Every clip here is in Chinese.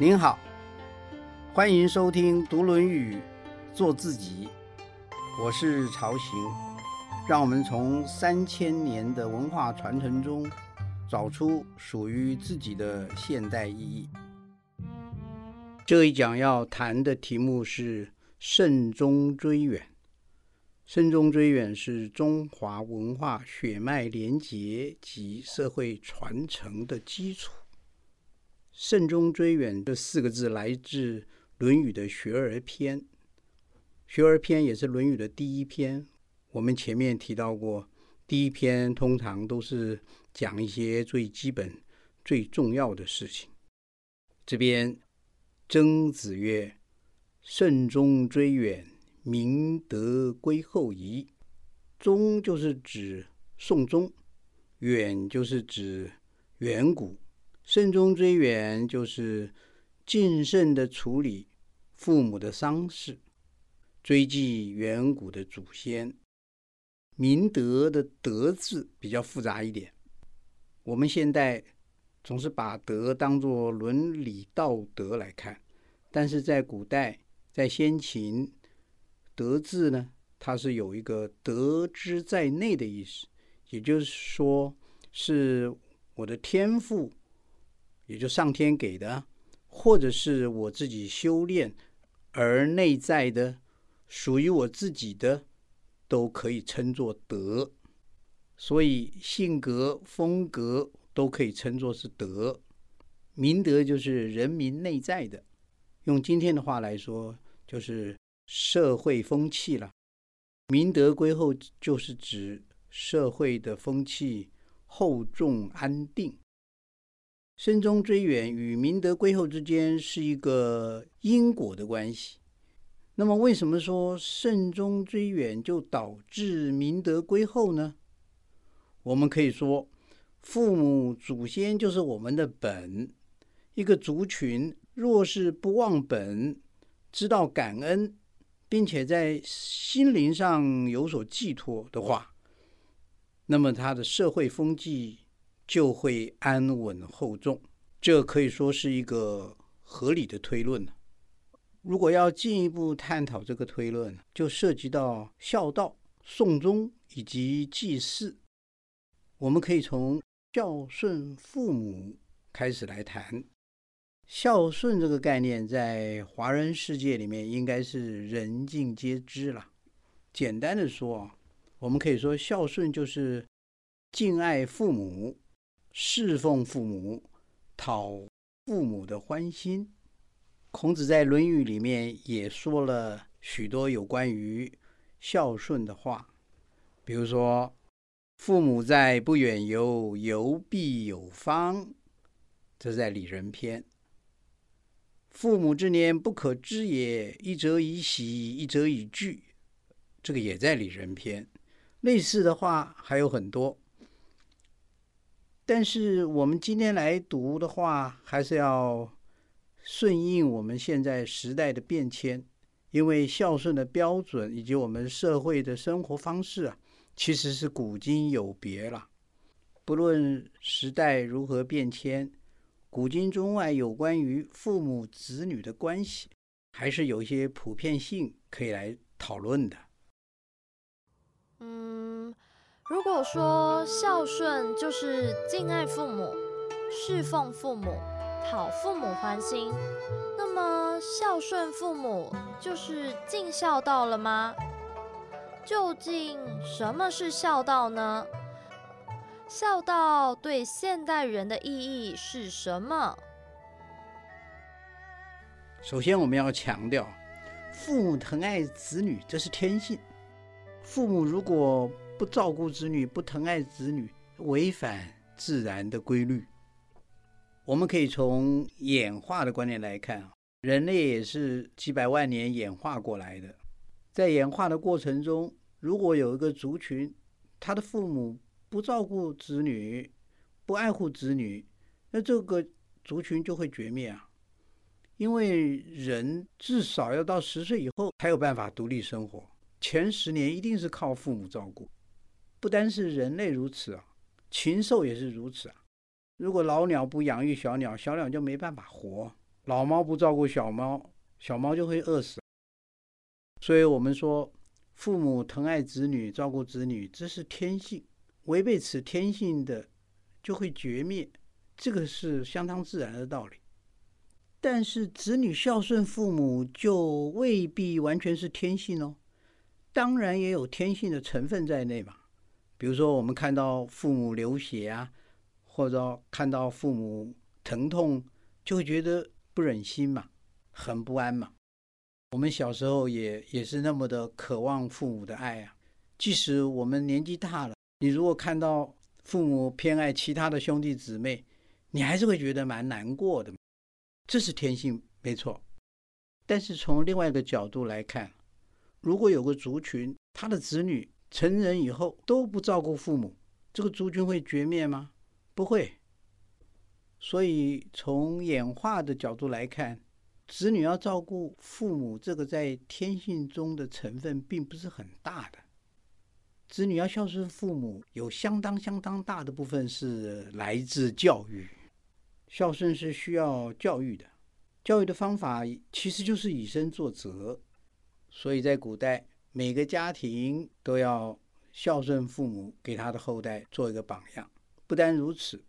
您好，欢迎收听《读论语，做自己》，我是曹行，让我们从三千年的文化传承中，找出属于自己的现代意义。这一讲要谈的题目是“慎终追远”。慎终追远是中华文化血脉连结及社会传承的基础。慎终追远这四个字来自《论语》的《学而篇》，《学而篇》也是《论语》的第一篇。我们前面提到过，第一篇通常都是讲一些最基本、最重要的事情。这边曾子曰：“慎终追远。”明德归后夷，终就是指宋宗，远就是指远古。慎终追远就是谨慎的处理父母的丧事，追记远古的祖先。明德的德字比较复杂一点，我们现代总是把德当作伦理道德来看，但是在古代，在先秦。德字呢，它是有一个德之在内的意思，也就是说，是我的天赋，也就上天给的，或者是我自己修炼而内在的，属于我自己的，都可以称作德。所以性格、风格都可以称作是德。明德就是人民内在的，用今天的话来说，就是。社会风气了，明德归厚就是指社会的风气厚重安定。慎终追远与明德归厚之间是一个因果的关系。那么，为什么说慎终追远就导致明德归厚呢？我们可以说，父母祖先就是我们的本。一个族群若是不忘本，知道感恩。并且在心灵上有所寄托的话，那么他的社会风气就会安稳厚重。这可以说是一个合理的推论如果要进一步探讨这个推论，就涉及到孝道、送终以及祭祀。我们可以从孝顺父母开始来谈。孝顺这个概念在华人世界里面应该是人尽皆知了。简单的说啊，我们可以说孝顺就是敬爱父母、侍奉父母、讨父母的欢心。孔子在《论语》里面也说了许多有关于孝顺的话，比如说“父母在，不远游，游必有方”，这在《礼仁篇》。父母之年不可知也，一则以喜，一则以惧。这个也在《礼仁篇》。类似的话还有很多，但是我们今天来读的话，还是要顺应我们现在时代的变迁，因为孝顺的标准以及我们社会的生活方式啊，其实是古今有别了。不论时代如何变迁。古今中外有关于父母子女的关系，还是有一些普遍性可以来讨论的。如果说孝顺就是敬爱父母、侍奉父母、讨父母欢心，那么孝顺父母就是尽孝道了吗？究竟什么是孝道呢？孝道对现代人的意义是什么？首先，我们要强调，父母疼爱子女，这是天性。父母如果不照顾子女、不疼爱子女，违反自然的规律。我们可以从演化的观念来看啊，人类也是几百万年演化过来的。在演化的过程中，如果有一个族群，他的父母，不照顾子女，不爱护子女，那这个族群就会绝灭啊！因为人至少要到十岁以后才有办法独立生活，前十年一定是靠父母照顾。不单是人类如此啊，禽兽也是如此啊。如果老鸟不养育小鸟，小鸟就没办法活。老猫不照顾小猫，小猫就会饿死。所以我们说，父母疼爱子女、照顾子女，这是天性。违背此天性的，就会绝灭。这个是相当自然的道理。但是子女孝顺父母，就未必完全是天性哦。当然也有天性的成分在内嘛。比如说，我们看到父母流血啊，或者看到父母疼痛，就会觉得不忍心嘛，很不安嘛。我们小时候也也是那么的渴望父母的爱啊，即使我们年纪大了，你如果看到父母偏爱其他的兄弟姊妹，你还是会觉得蛮难过的。这是天性，没错。但是从另外一个角度来看，如果有个族群，他的子女成人以后都不照顾父母，这个族群会绝灭吗？不会。所以从演化的角度来看。子女要照顾父母，这个在天性中的成分并不是很大的。子女要孝顺父母，有相当相当大的部分是来自教育。孝顺是需要教育的，教育的方法其实就是以身作则。所以在古代，每个家庭都要孝顺父母，给他的后代做一个榜样。不单如此，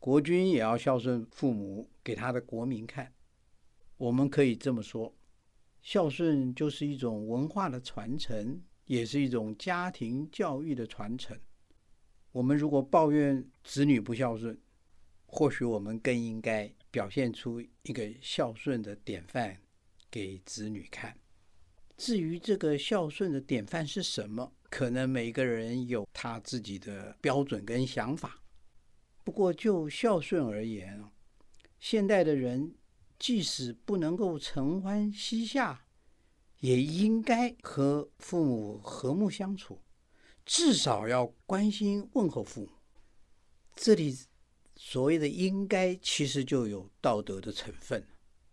国君也要孝顺父母，给他的国民看。我们可以这么说，孝顺就是一种文化的传承，也是一种家庭教育的传承。我们如果抱怨子女不孝顺，或许我们更应该表现出一个孝顺的典范给子女看。至于这个孝顺的典范是什么，可能每个人有他自己的标准跟想法。不过就孝顺而言，现代的人。即使不能够承欢膝下，也应该和父母和睦相处，至少要关心问候父母。这里所谓的“应该”，其实就有道德的成分。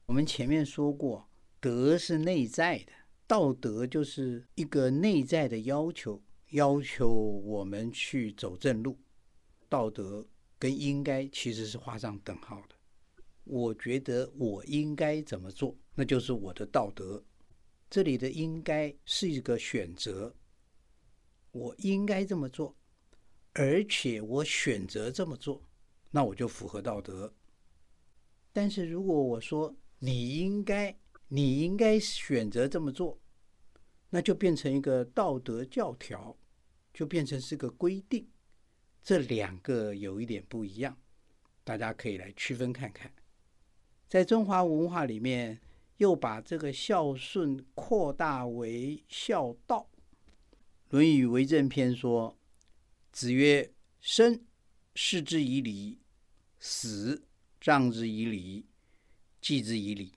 我们前面说过，德是内在的，道德就是一个内在的要求，要求我们去走正路。道德跟应该其实是画上等号的。我觉得我应该怎么做，那就是我的道德。这里的“应该”是一个选择，我应该这么做，而且我选择这么做，那我就符合道德。但是如果我说你应该，你应该选择这么做，那就变成一个道德教条，就变成是个规定。这两个有一点不一样，大家可以来区分看看。在中华文化里面，又把这个孝顺扩大为孝道。《论语为政篇》说：“子曰：‘生，视之以礼；死，葬之以礼；祭之以礼。’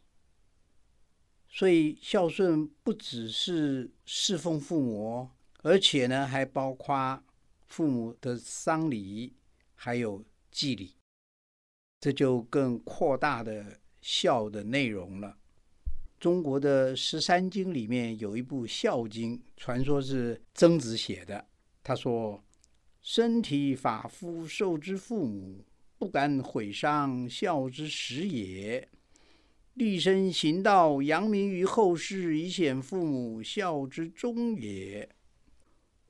所以孝顺不只是侍奉父母，而且呢，还包括父母的丧礼，还有祭礼。这就更扩大的。孝的内容了。中国的十三经里面有一部《孝经》，传说是曾子写的。他说：“身体发肤受之父母，不敢毁伤，孝之始也；立身行道，扬名于后世，以显父母，孝之终也。”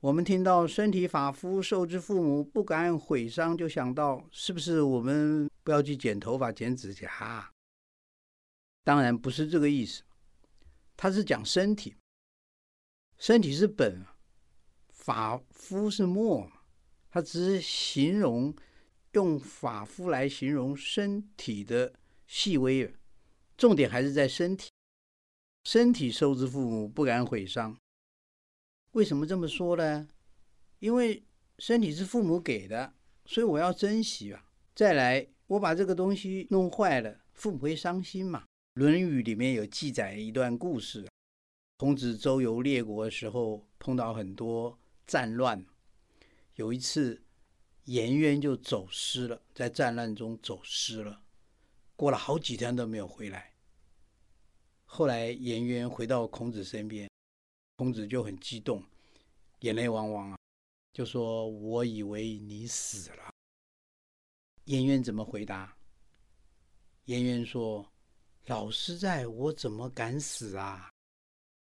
我们听到“身体发肤受之父母，不敢毁伤”，就想到是不是我们不要去剪头发、剪指甲？当然不是这个意思，他是讲身体，身体是本，发肤是末嘛，他只是形容用发肤来形容身体的细微，重点还是在身体。身体受之父母，不敢毁伤。为什么这么说呢？因为身体是父母给的，所以我要珍惜啊。再来，我把这个东西弄坏了，父母会伤心嘛。《论语》里面有记载一段故事：孔子周游列国的时候，碰到很多战乱。有一次，颜渊就走失了，在战乱中走失了，过了好几天都没有回来。后来，颜渊回到孔子身边，孔子就很激动，眼泪汪汪啊，就说：“我以为你死了。”颜渊怎么回答？颜渊说。老师在，我怎么敢死啊？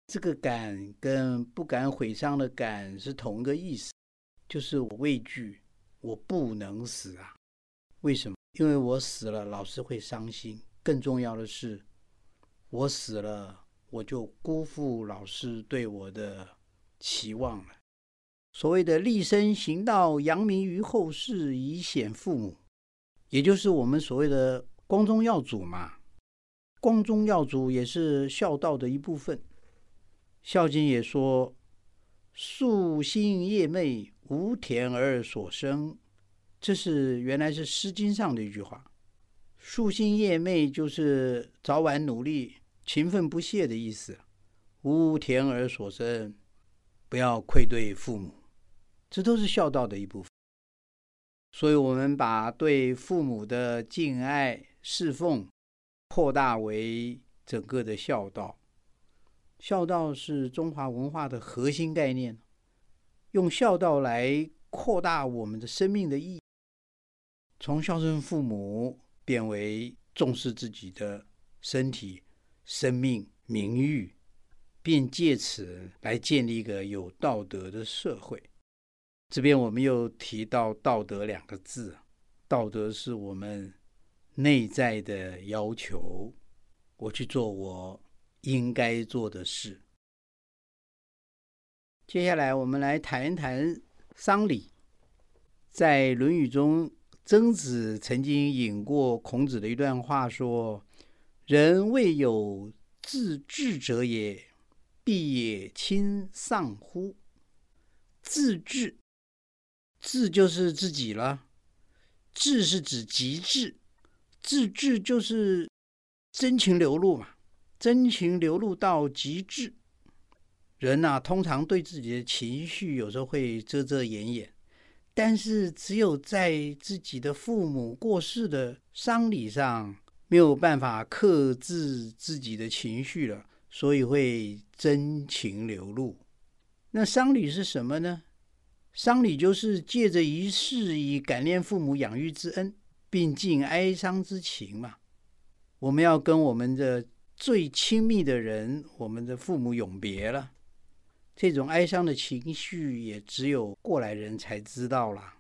这个敢跟不敢毁伤的敢是同一个意思，就是我畏惧，我不能死啊。为什么？因为我死了，老师会伤心。更重要的是，我死了，我就辜负老师对我的期望了。所谓的立身行道，扬名于后世，以显父母，也就是我们所谓的光宗耀祖嘛。光宗耀祖也是孝道的一部分。《孝经》也说：“夙兴夜寐，无田而所生。”这是原来是《诗经》上的一句话，“夙兴夜寐”就是早晚努力、勤奋不懈的意思。无田而所生，不要愧对父母，这都是孝道的一部分。所以，我们把对父母的敬爱、侍奉扩大为整个的孝道。孝道是中华文化的核心概念，用孝道来扩大我们的生命的意义。从孝顺父母变为重视自己的身体、生命、名誉，便借此来建立一个有道德的社会。这边我们又提到“道德”两个字，道德是我们内在的要求，我去做我应该做的事。接下来，我们来谈一谈丧礼，在《论语》中。曾子曾经引过孔子的一段话，说：“人未有自治者也，必也亲丧乎？”自治，自就是自己了；治是指极致，自治就是真情流露嘛，真情流露到极致。人呐，通常对自己的情绪有时候会遮遮掩掩。但是，只有在自己的父母过世的丧礼上，没有办法克制自己的情绪了，所以会真情流露。那丧礼是什么呢？丧礼就是借着仪式，以感念父母养育之恩，并尽哀伤之情嘛。我们要跟我们的最亲密的人，我们的父母永别了。这种哀伤的情绪，也只有过来人才知道了。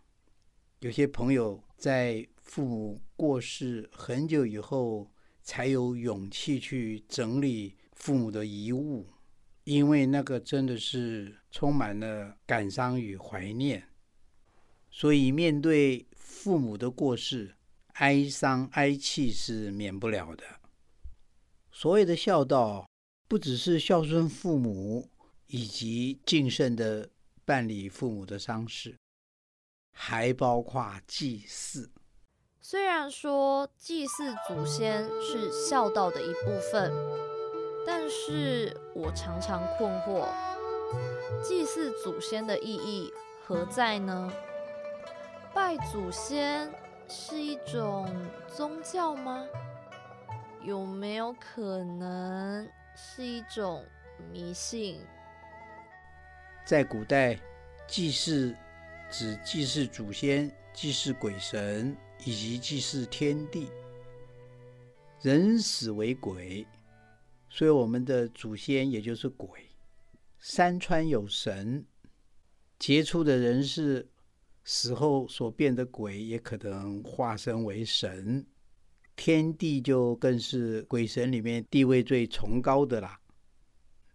有些朋友在父母过世很久以后，才有勇气去整理父母的遗物，因为那个真的是充满了感伤与怀念。所以，面对父母的过世，哀伤哀泣是免不了的。所谓的孝道，不只是孝顺父母。以及谨慎的办理父母的丧事，还包括祭祀。虽然说祭祀祖先是孝道的一部分，但是我常常困惑，祭祀祖先的意义何在呢？拜祖先是一种宗教吗？有没有可能是一种迷信？在古代，祭祀指祭祀祖先、祭祀鬼神以及祭祀天地。人死为鬼，所以我们的祖先也就是鬼。山川有神，杰出的人士死后所变的鬼，也可能化身为神。天地就更是鬼神里面地位最崇高的啦。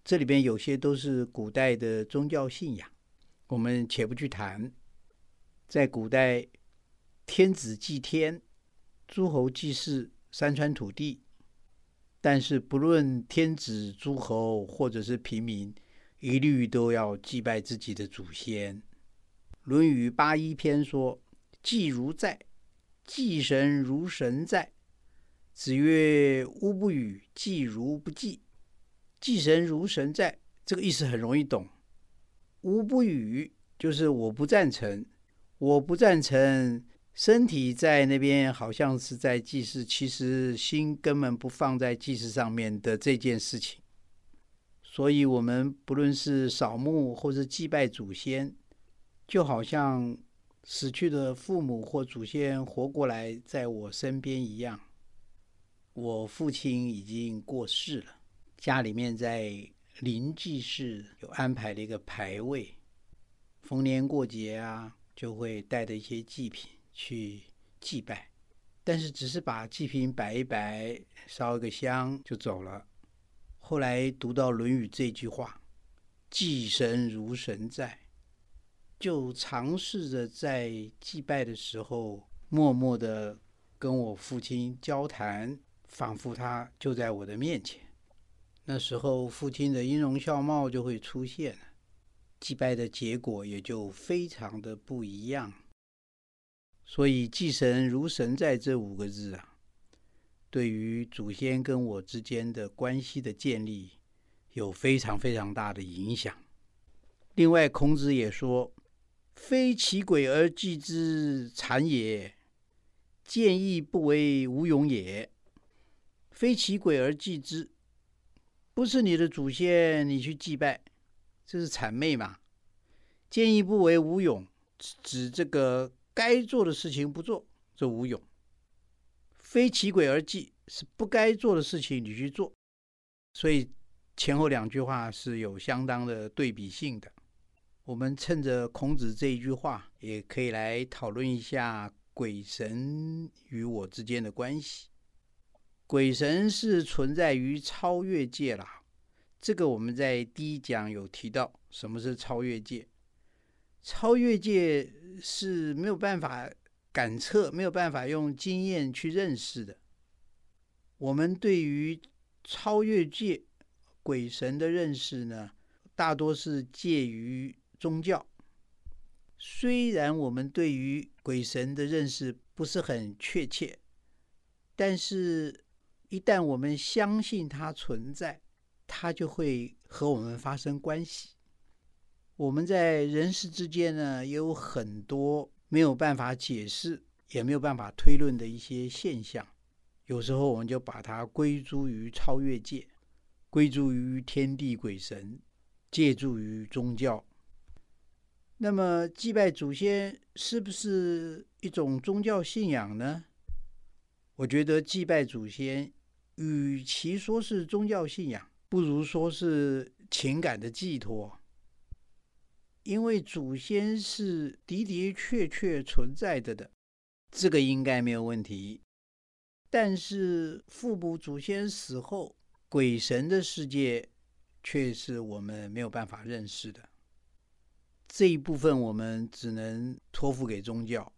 这里边有些都是古代的宗教信仰，我们且不去谈。在古代，天子祭天，诸侯祭祀山川土地，但是不论天子、诸侯或者是平民，一律都要祭拜自己的祖先。《论语八一篇》说：“祭如在，祭神如神在。”子曰：“吾不与，祭如不祭。”祭神如神在，这个意思很容易懂。吾不与，就是我不赞成，我不赞成。身体在那边好像是在祭祀，其实心根本不放在祭祀上面的这件事情。所以，我们不论是扫墓或是祭拜祖先，就好像死去的父母或祖先活过来在我身边一样。我父亲已经过世了，家里面在灵济室有安排了一个牌位，逢年过节啊，就会带着一些祭品去祭拜，但是只是把祭品摆一摆，烧一个香就走了。后来读到《论语》这句话，“祭神如神在”，就尝试着在祭拜的时候，默默的跟我父亲交谈。仿佛他就在我的面前，那时候父亲的音容笑貌就会出现了，祭拜的结果也就非常的不一样。所以“祭神如神在”这五个字啊，对于祖先跟我之间的关系的建立，有非常非常大的影响。另外，孔子也说：“非其鬼而祭之，谄也；见义不为，无勇也。”非其鬼而祭之，不是你的祖先，你去祭拜，这是谄媚嘛？见义不为无勇，指这个该做的事情不做，这无勇。非其鬼而祭，是不该做的事情你去做，所以前后两句话是有相当的对比性的。我们趁着孔子这一句话，也可以来讨论一下鬼神与我之间的关系。鬼神是存在于超越界啦，这个我们在第一讲有提到，什么是超越界？超越界是没有办法感测、没有办法用经验去认识的。我们对于超越界鬼神的认识呢，大多是介于宗教。虽然我们对于鬼神的认识不是很确切，但是。一旦我们相信它存在，它就会和我们发生关系。我们在人世之间呢，有很多没有办法解释，也没有办法推论的一些现象。有时候我们就把它归诸于超越界，归诸于天地鬼神，借助于宗教。那么祭拜祖先是不是一种宗教信仰呢？我觉得祭拜祖先。与其说是宗教信仰，不如说是情感的寄托。因为祖先是的的确确存在着的，这个应该没有问题。但是父母祖先死后，鬼神的世界却是我们没有办法认识的。这一部分我们只能托付给宗教。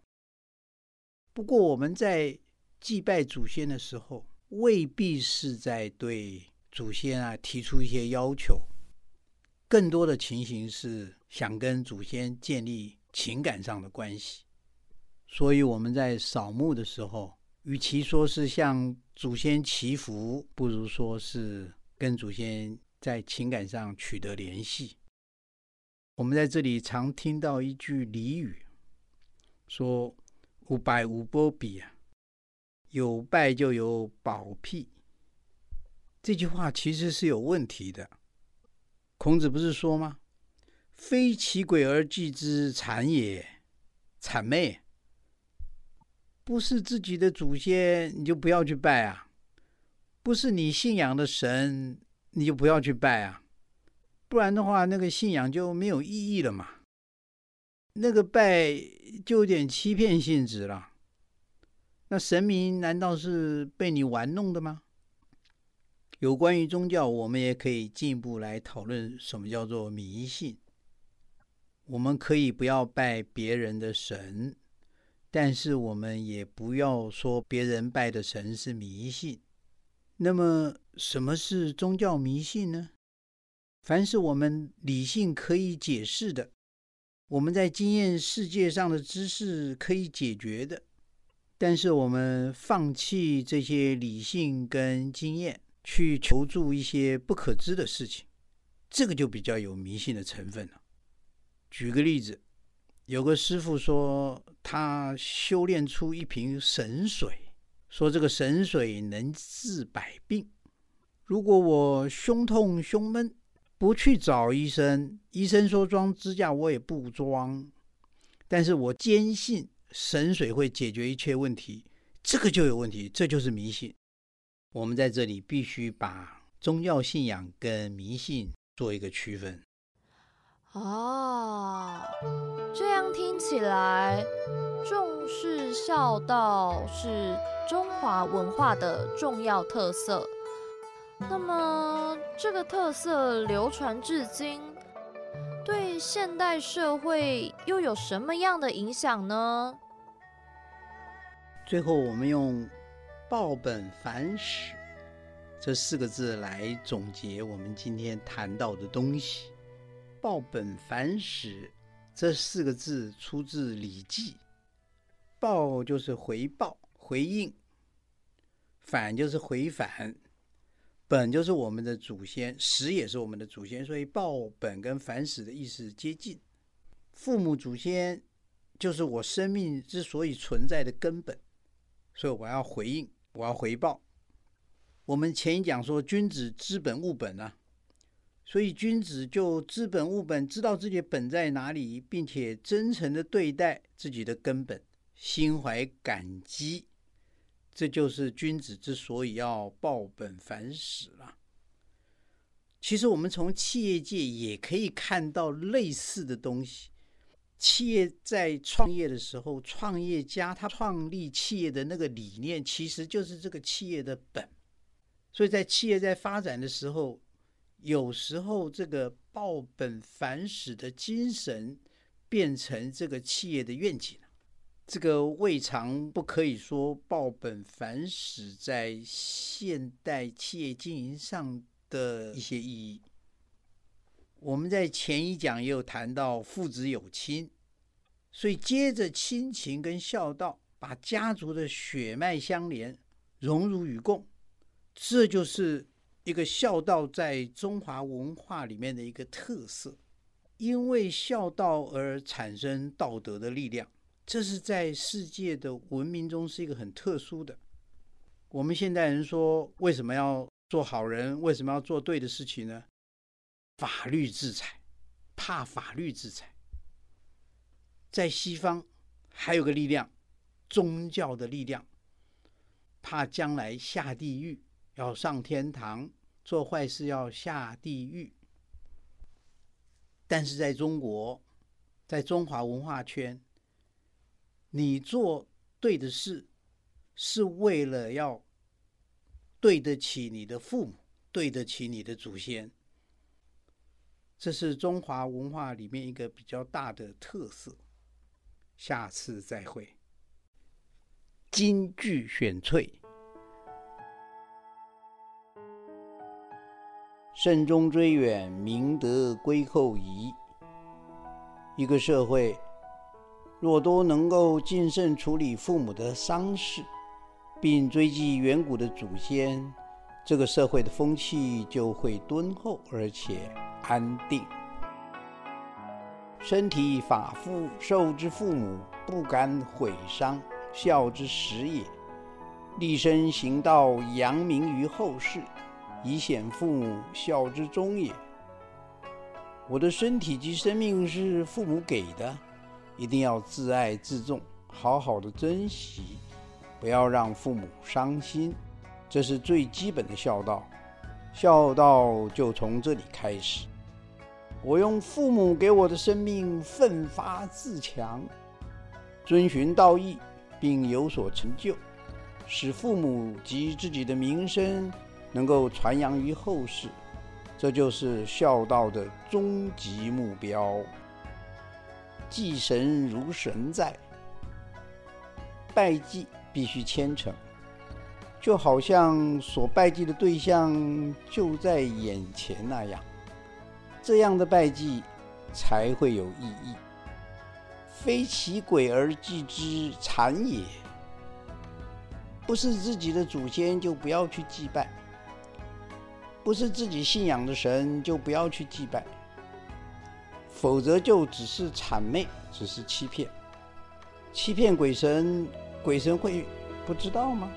不过我们在祭拜祖先的时候，未必是在对祖先啊提出一些要求，更多的情形是想跟祖先建立情感上的关系。所以我们在扫墓的时候，与其说是向祖先祈福，不如说是跟祖先在情感上取得联系。我们在这里常听到一句俚语，说“无拜无波比”啊。有拜就有宝庇，这句话其实是有问题的。孔子不是说吗？“非其鬼而祭之，谄也。”谄媚，不是自己的祖先你就不要去拜啊，不是你信仰的神你就不要去拜啊，不然的话那个信仰就没有意义了嘛。那个拜就有点欺骗性质了。那神明难道是被你玩弄的吗？有关于宗教，我们也可以进一步来讨论什么叫做迷信。我们可以不要拜别人的神，但是我们也不要说别人拜的神是迷信。那么，什么是宗教迷信呢？凡是我们理性可以解释的，我们在经验世界上的知识可以解决的。但是我们放弃这些理性跟经验，去求助一些不可知的事情，这个就比较有迷信的成分了。举个例子，有个师傅说他修炼出一瓶神水，说这个神水能治百病。如果我胸痛胸闷，不去找医生，医生说装支架我也不装，但是我坚信。神水会解决一切问题，这个就有问题，这就是迷信。我们在这里必须把宗教信仰跟迷信做一个区分。哦，这样听起来，重视孝道是中华文化的重要特色。那么，这个特色流传至今，对现代社会又有什么样的影响呢？最后，我们用“报本反始”这四个字来总结我们今天谈到的东西。报本反始这四个字出自《礼记》，报就是回报、回应；反就是回返；本就是我们的祖先，始也是我们的祖先，所以报本跟反始的意思接近。父母祖先就是我生命之所以存在的根本，所以我要回应，我要回报。我们前一讲说，君子知本务本啊。所以，君子就知本务本，知道自己本在哪里，并且真诚的对待自己的根本，心怀感激，这就是君子之所以要报本反始了。其实，我们从企业界也可以看到类似的东西。企业在创业的时候，创业家他创立企业的那个理念，其实就是这个企业的本。所以在企业在发展的时候，有时候，这个报本反始的精神变成这个企业的愿景这个未尝不可以说报本反始在现代企业经营上的一些意义。我们在前一讲也有谈到父子有亲，所以接着亲情跟孝道，把家族的血脉相连，荣辱与共，这就是。一个孝道在中华文化里面的一个特色，因为孝道而产生道德的力量，这是在世界的文明中是一个很特殊的。我们现代人说，为什么要做好人？为什么要做对的事情呢？法律制裁，怕法律制裁。在西方还有个力量，宗教的力量，怕将来下地狱。要上天堂，做坏事要下地狱。但是在中国，在中华文化圈，你做对的事，是为了要对得起你的父母，对得起你的祖先。这是中华文化里面一个比较大的特色。下次再会。京剧选粹。慎终追远，明德归后矣。一个社会若都能够谨慎处理父母的丧事，并追记远古的祖先，这个社会的风气就会敦厚而且安定。身体发肤受之父母，不敢毁伤，孝之始也。立身行道，扬名于后世。以显父母孝之终也。我的身体及生命是父母给的，一定要自爱自重，好好的珍惜，不要让父母伤心，这是最基本的孝道。孝道就从这里开始。我用父母给我的生命奋发自强，遵循道义，并有所成就，使父母及自己的名声。能够传扬于后世，这就是孝道的终极目标。祭神如神在，拜祭必须虔诚，就好像所拜祭的对象就在眼前那样，这样的拜祭才会有意义。非其鬼而祭之，谄也。不是自己的祖先，就不要去祭拜。不是自己信仰的神，就不要去祭拜，否则就只是谄媚，只是欺骗，欺骗鬼神，鬼神会不知道吗？